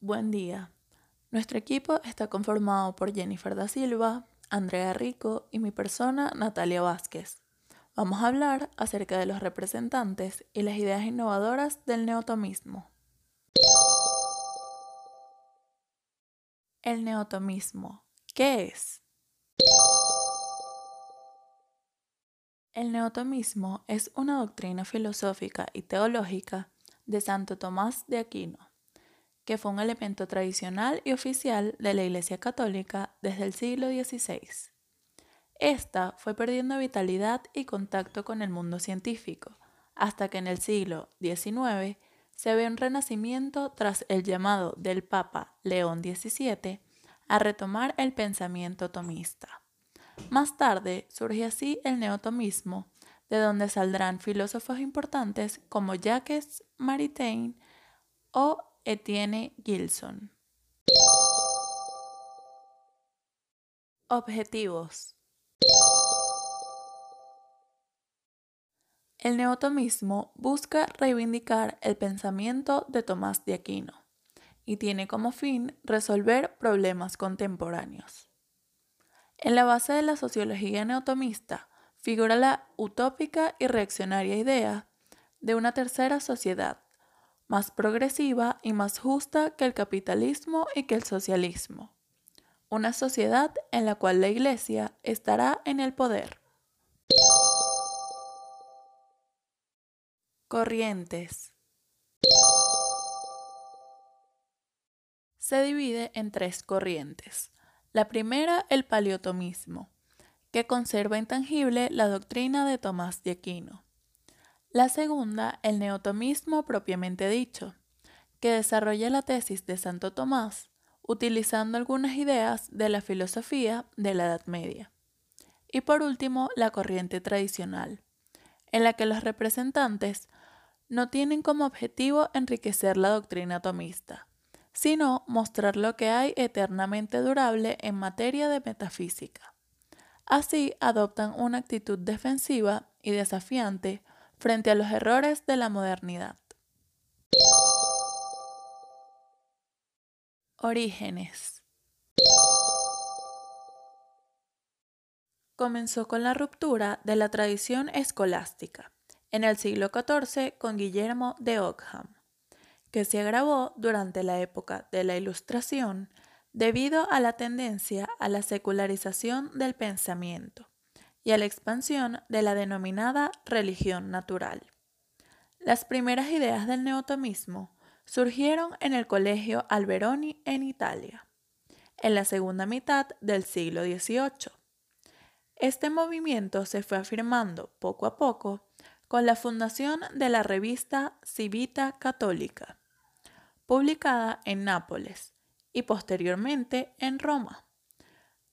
Buen día. Nuestro equipo está conformado por Jennifer da Silva, Andrea Rico y mi persona, Natalia Vázquez. Vamos a hablar acerca de los representantes y las ideas innovadoras del neotomismo. El neotomismo. ¿Qué es? El neotomismo es una doctrina filosófica y teológica de Santo Tomás de Aquino, que fue un elemento tradicional y oficial de la Iglesia Católica desde el siglo XVI. Esta fue perdiendo vitalidad y contacto con el mundo científico, hasta que en el siglo XIX se ve un renacimiento tras el llamado del Papa León XVII a retomar el pensamiento tomista. Más tarde surge así el neotomismo, de donde saldrán filósofos importantes como Jacques Maritain o Etienne Gilson. Objetivos. El neotomismo busca reivindicar el pensamiento de Tomás de Aquino y tiene como fin resolver problemas contemporáneos. En la base de la sociología neotomista figura la utópica y reaccionaria idea de una tercera sociedad, más progresiva y más justa que el capitalismo y que el socialismo. Una sociedad en la cual la Iglesia estará en el poder. Corrientes. Se divide en tres corrientes. La primera, el paleotomismo, que conserva intangible la doctrina de Tomás de Aquino. La segunda, el neotomismo propiamente dicho, que desarrolla la tesis de Santo Tomás utilizando algunas ideas de la filosofía de la Edad Media. Y por último, la corriente tradicional, en la que los representantes no tienen como objetivo enriquecer la doctrina tomista, sino mostrar lo que hay eternamente durable en materia de metafísica. Así adoptan una actitud defensiva y desafiante frente a los errores de la modernidad. Orígenes. Comenzó con la ruptura de la tradición escolástica en el siglo XIV con Guillermo de Ockham que se agravó durante la época de la Ilustración debido a la tendencia a la secularización del pensamiento y a la expansión de la denominada religión natural. Las primeras ideas del neotomismo surgieron en el Colegio Alberoni en Italia, en la segunda mitad del siglo XVIII. Este movimiento se fue afirmando poco a poco con la fundación de la revista Civita Católica, publicada en Nápoles y posteriormente en Roma.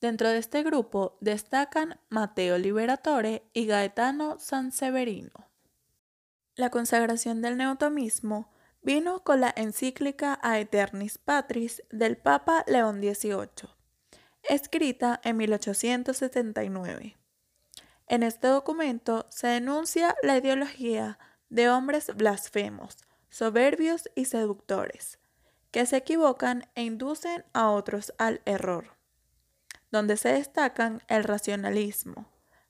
Dentro de este grupo destacan Mateo Liberatore y Gaetano Sanseverino. La consagración del neotomismo vino con la encíclica Aeternis Patris del Papa León XVIII, escrita en 1879. En este documento se denuncia la ideología de hombres blasfemos, soberbios y seductores, que se equivocan e inducen a otros al error, donde se destacan el racionalismo,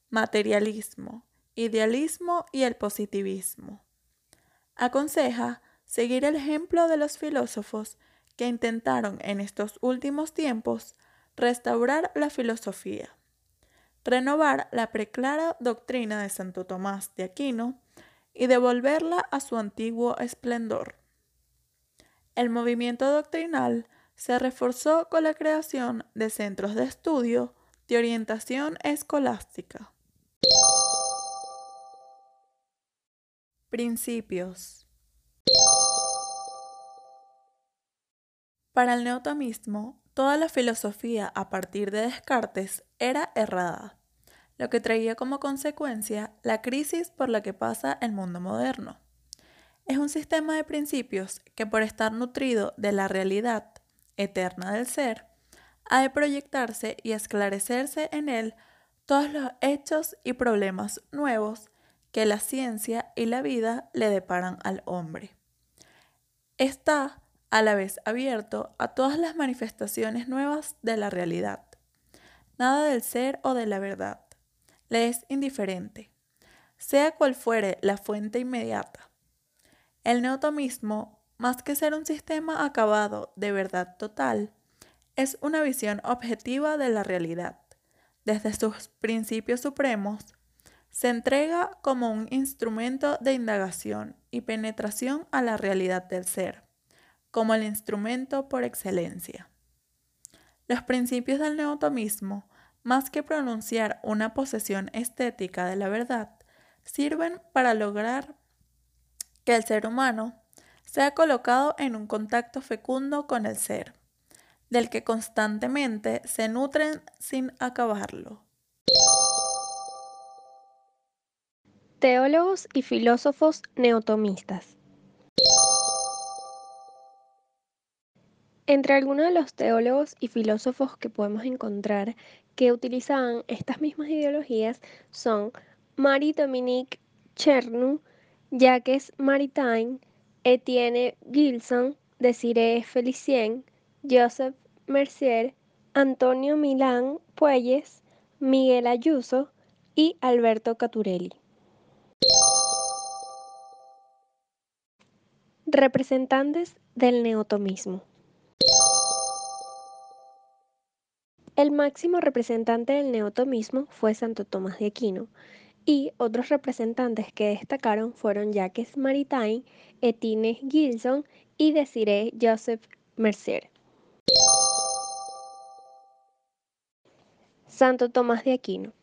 materialismo, idealismo y el positivismo. Aconseja seguir el ejemplo de los filósofos que intentaron en estos últimos tiempos restaurar la filosofía, renovar la preclara doctrina de Santo Tomás de Aquino y devolverla a su antiguo esplendor. El movimiento doctrinal se reforzó con la creación de centros de estudio de orientación escolástica. Principios. Para el neotomismo, toda la filosofía a partir de Descartes era errada lo que traía como consecuencia la crisis por la que pasa el mundo moderno. Es un sistema de principios que por estar nutrido de la realidad eterna del ser, ha de proyectarse y esclarecerse en él todos los hechos y problemas nuevos que la ciencia y la vida le deparan al hombre. Está a la vez abierto a todas las manifestaciones nuevas de la realidad. Nada del ser o de la verdad. Le es indiferente, sea cual fuere la fuente inmediata. El neotomismo, más que ser un sistema acabado de verdad total, es una visión objetiva de la realidad. Desde sus principios supremos, se entrega como un instrumento de indagación y penetración a la realidad del ser, como el instrumento por excelencia. Los principios del neotomismo, más que pronunciar una posesión estética de la verdad, sirven para lograr que el ser humano sea colocado en un contacto fecundo con el ser del que constantemente se nutren sin acabarlo. Teólogos y filósofos neotomistas. Entre algunos de los teólogos y filósofos que podemos encontrar que utilizaban estas mismas ideologías son Marie-Dominique Chernow, Jacques Maritain, Etienne Gilson, Desiree Felicien, Joseph Mercier, Antonio Milán Puelles, Miguel Ayuso y Alberto Caturelli. Representantes del neotomismo. El máximo representante del neotomismo fue Santo Tomás de Aquino, y otros representantes que destacaron fueron Jacques Maritain, Etienne Gilson y Desiree Joseph Mercier. Santo Tomás de Aquino.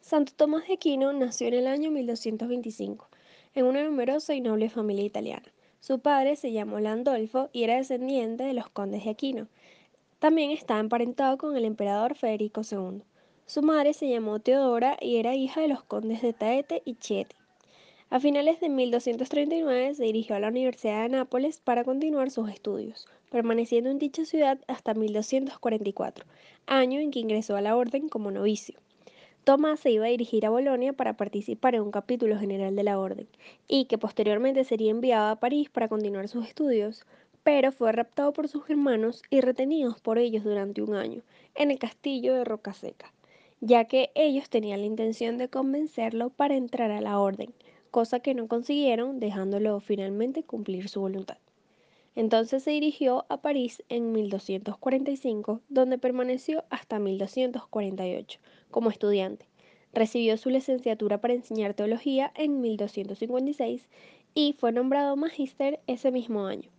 Santo Tomás de Aquino nació en el año 1225 en una numerosa y noble familia italiana. Su padre se llamó Landolfo y era descendiente de los condes de Aquino. También estaba emparentado con el emperador Federico II. Su madre se llamó Teodora y era hija de los condes de Taete y Chieti. A finales de 1239 se dirigió a la Universidad de Nápoles para continuar sus estudios, permaneciendo en dicha ciudad hasta 1244, año en que ingresó a la orden como novicio. Tomás se iba a dirigir a Bolonia para participar en un capítulo general de la orden, y que posteriormente sería enviado a París para continuar sus estudios, pero fue raptado por sus hermanos y retenidos por ellos durante un año, en el castillo de Rocaseca, ya que ellos tenían la intención de convencerlo para entrar a la orden, cosa que no consiguieron, dejándolo finalmente cumplir su voluntad. Entonces se dirigió a París en 1245, donde permaneció hasta 1248 como estudiante. Recibió su licenciatura para enseñar teología en 1256 y fue nombrado magíster ese mismo año.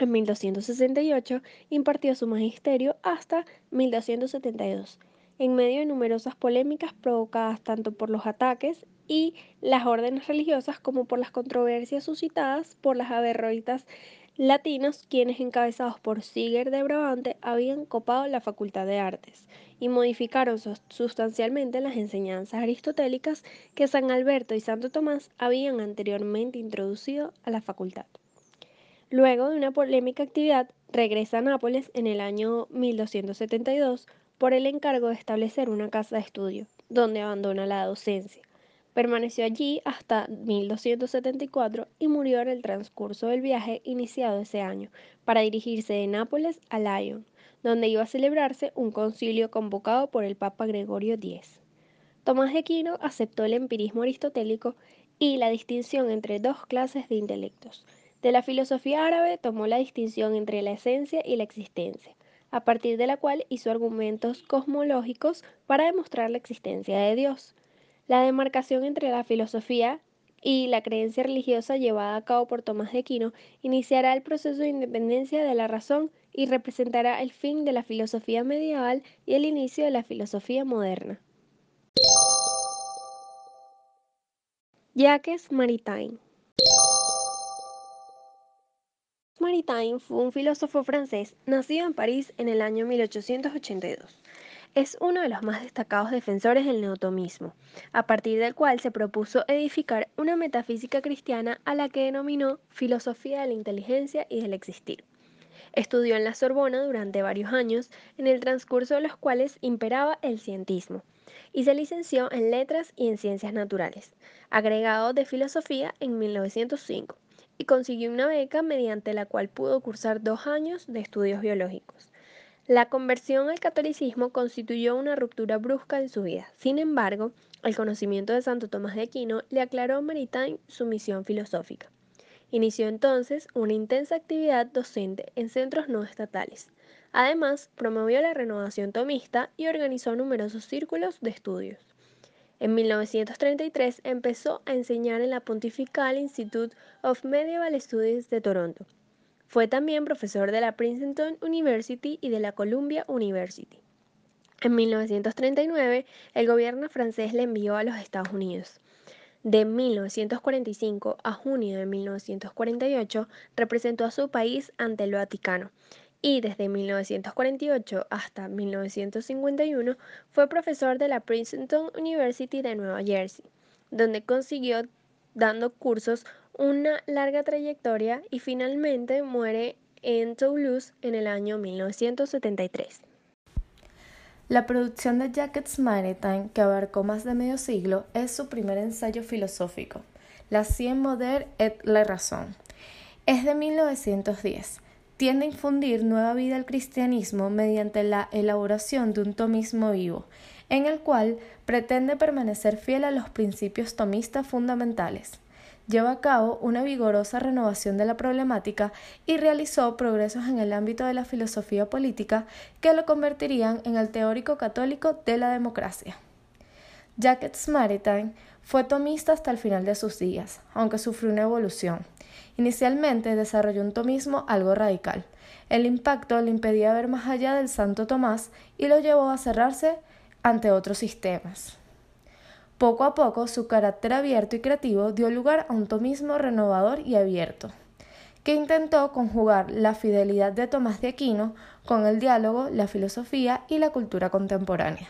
En 1268 impartió su magisterio hasta 1272, en medio de numerosas polémicas provocadas tanto por los ataques y las órdenes religiosas como por las controversias suscitadas por las averroitas latinos quienes encabezados por Siger de Brabante habían copado la Facultad de Artes y modificaron sustancialmente las enseñanzas aristotélicas que San Alberto y Santo Tomás habían anteriormente introducido a la facultad. Luego de una polémica actividad, regresa a Nápoles en el año 1272 por el encargo de establecer una casa de estudio, donde abandona la docencia. Permaneció allí hasta 1274 y murió en el transcurso del viaje iniciado ese año para dirigirse de Nápoles a Lyon, donde iba a celebrarse un concilio convocado por el Papa Gregorio X. Tomás de Aquino aceptó el empirismo aristotélico y la distinción entre dos clases de intelectos. De la filosofía árabe tomó la distinción entre la esencia y la existencia, a partir de la cual hizo argumentos cosmológicos para demostrar la existencia de Dios. La demarcación entre la filosofía y la creencia religiosa llevada a cabo por Tomás de Aquino iniciará el proceso de independencia de la razón y representará el fin de la filosofía medieval y el inicio de la filosofía moderna. Jacques Maritain Maritain fue un filósofo francés nacido en París en el año 1882 es uno de los más destacados defensores del neotomismo, a partir del cual se propuso edificar una metafísica cristiana a la que denominó filosofía de la inteligencia y del existir. Estudió en la Sorbona durante varios años, en el transcurso de los cuales imperaba el cientismo, y se licenció en Letras y en Ciencias Naturales, agregado de Filosofía en 1905, y consiguió una beca mediante la cual pudo cursar dos años de estudios biológicos. La conversión al catolicismo constituyó una ruptura brusca en su vida. Sin embargo, el conocimiento de Santo Tomás de Aquino le aclaró a Maritain su misión filosófica. Inició entonces una intensa actividad docente en centros no estatales. Además, promovió la renovación tomista y organizó numerosos círculos de estudios. En 1933 empezó a enseñar en la Pontifical Institute of Medieval Studies de Toronto fue también profesor de la Princeton University y de la Columbia University. En 1939, el gobierno francés le envió a los Estados Unidos. De 1945 a junio de 1948 representó a su país ante el Vaticano y desde 1948 hasta 1951 fue profesor de la Princeton University de Nueva Jersey, donde consiguió dando cursos una larga trayectoria y finalmente muere en Toulouse en el año 1973. La producción de Jackets Maritime, que abarcó más de medio siglo, es su primer ensayo filosófico, La Cien Moderne et la Razón. Es de 1910. Tiende a infundir nueva vida al cristianismo mediante la elaboración de un tomismo vivo, en el cual pretende permanecer fiel a los principios tomistas fundamentales lleva a cabo una vigorosa renovación de la problemática y realizó progresos en el ámbito de la filosofía política que lo convertirían en el teórico católico de la democracia. Jacques Maritain fue tomista hasta el final de sus días, aunque sufrió una evolución. Inicialmente desarrolló un tomismo algo radical. El impacto le impedía ver más allá del Santo Tomás y lo llevó a cerrarse ante otros sistemas. Poco a poco su carácter abierto y creativo dio lugar a un tomismo renovador y abierto, que intentó conjugar la fidelidad de Tomás de Aquino con el diálogo, la filosofía y la cultura contemporánea.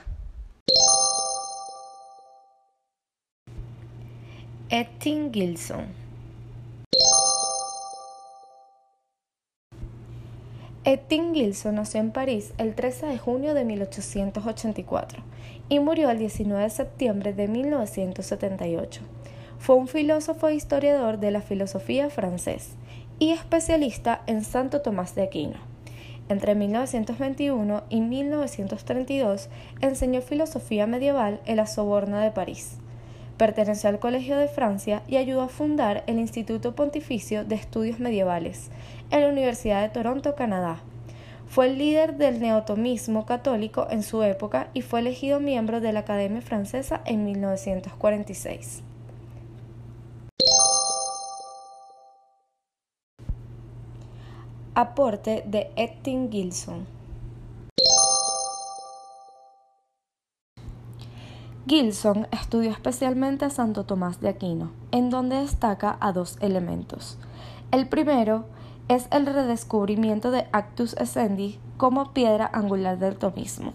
Ettin Gilson Ettin Gilson nació en París el 13 de junio de 1884 y murió el 19 de septiembre de 1978. Fue un filósofo e historiador de la filosofía francés y especialista en Santo Tomás de Aquino. Entre 1921 y 1932 enseñó filosofía medieval en la Soborna de París. Perteneció al Colegio de Francia y ayudó a fundar el Instituto Pontificio de Estudios Medievales en la Universidad de Toronto, Canadá, fue el líder del neotomismo católico en su época y fue elegido miembro de la Academia Francesa en 1946. Aporte de Ettin Gilson. Gilson estudió especialmente a Santo Tomás de Aquino, en donde destaca a dos elementos. El primero es el redescubrimiento de Actus Essendi como piedra angular del tomismo.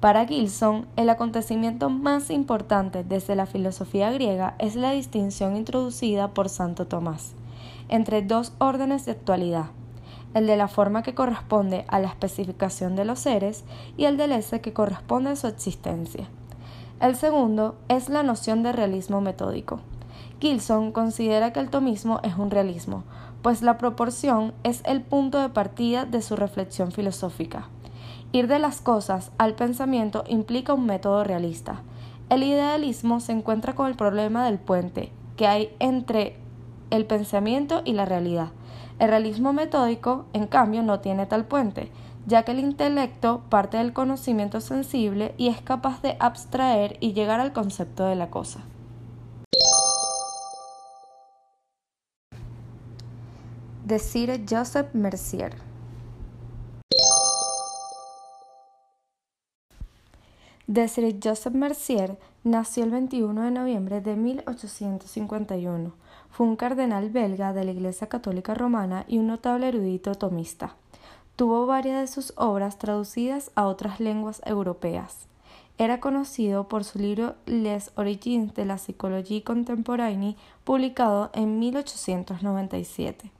Para Gilson, el acontecimiento más importante desde la filosofía griega es la distinción introducida por Santo Tomás entre dos órdenes de actualidad, el de la forma que corresponde a la especificación de los seres y el del ese que corresponde a su existencia. El segundo es la noción de realismo metódico. Gilson considera que el tomismo es un realismo, pues la proporción es el punto de partida de su reflexión filosófica. Ir de las cosas al pensamiento implica un método realista. El idealismo se encuentra con el problema del puente que hay entre el pensamiento y la realidad. El realismo metódico, en cambio, no tiene tal puente, ya que el intelecto parte del conocimiento sensible y es capaz de abstraer y llegar al concepto de la cosa. de Sir Joseph Mercier. Sir Joseph Mercier nació el 21 de noviembre de 1851. Fue un cardenal belga de la Iglesia Católica Romana y un notable erudito tomista. Tuvo varias de sus obras traducidas a otras lenguas europeas. Era conocido por su libro Les Origines de la Psychologie Contemporaine, publicado en 1897.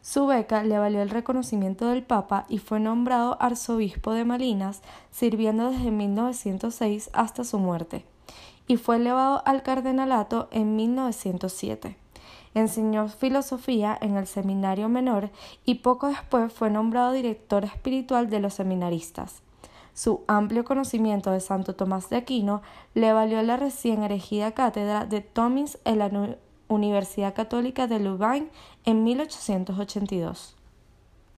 Su beca le valió el reconocimiento del Papa y fue nombrado arzobispo de Malinas, sirviendo desde 1906 hasta su muerte, y fue elevado al cardenalato en 1907. Enseñó filosofía en el seminario menor y poco después fue nombrado director espiritual de los seminaristas. Su amplio conocimiento de Santo Tomás de Aquino le valió la recién erigida cátedra de Tomis en la Universidad Católica de Louvain en 1882.